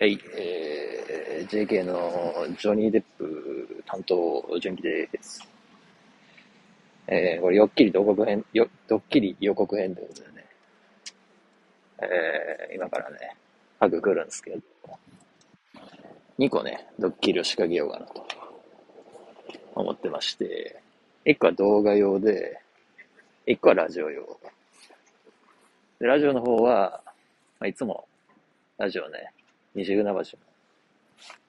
はい、えー、JK のジョニー・デップ担当、純喜です。えー、これ、よっきり予告編、よ、ドッキリ予告編ということでね、えー、今からね、ハグ来るんですけど、2個ね、ドッキリを仕掛けようかなと。思ってまして、1個は動画用で、1個はラジオ用。で、ラジオの方は、まあ、いつもラジオね、西船橋の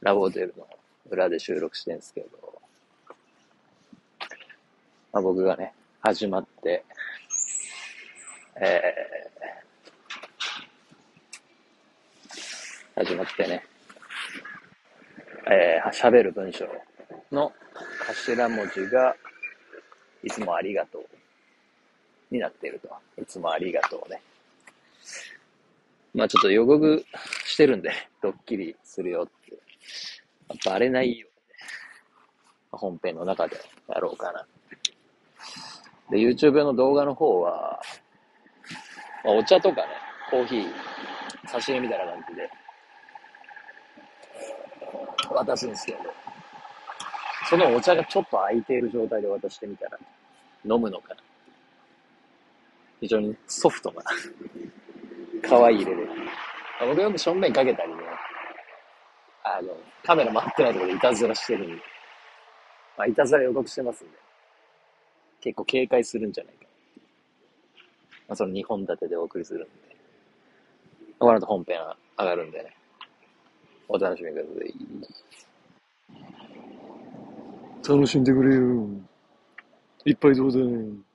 ラブホテルの裏で収録してるんですけど、まあ、僕がね、始まって、えー、始まってね、えー、喋る文章の頭文字が、いつもありがとうになっていると。いつもありがとうね。まあちょっと予告してるんで、ドッキリするよって。バレないようにね、本編の中でやろうかな。で、YouTube の動画の方は、まあ、お茶とかね、コーヒー、差し入れみたいな感じで、渡すんですけど、そのお茶がちょっと空いている状態で渡してみたら、飲むのかな。非常にソフトな、可愛い入れで。僕は正面かけたりね、あの、カメラ回ってないところでいたずらしてるんで、まあ、いたずら予告してますんで、結構警戒するんじゃないか。まあ、その2本立てでお送りするんで、この後本編上がるんでね、お楽しみください。楽しんでくれよ。いっぱいどうだい。